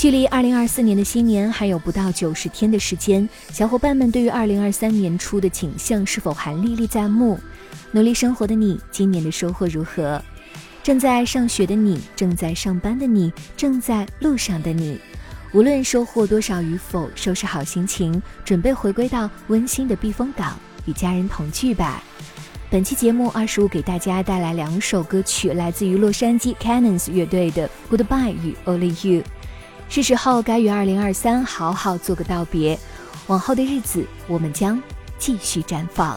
距离二零二四年的新年还有不到九十天的时间，小伙伴们对于二零二三年初的景象是否还历历在目？努力生活的你，今年的收获如何？正在上学的你，正在上班的你，正在路上的你，无论收获多少与否，收拾好心情，准备回归到温馨的避风港，与家人同聚吧。本期节目二十五给大家带来两首歌曲，来自于洛杉矶 Cannons 乐队的《Goodbye》与《Only You》。是时候该与二零二三好好做个道别，往后的日子我们将继续绽放。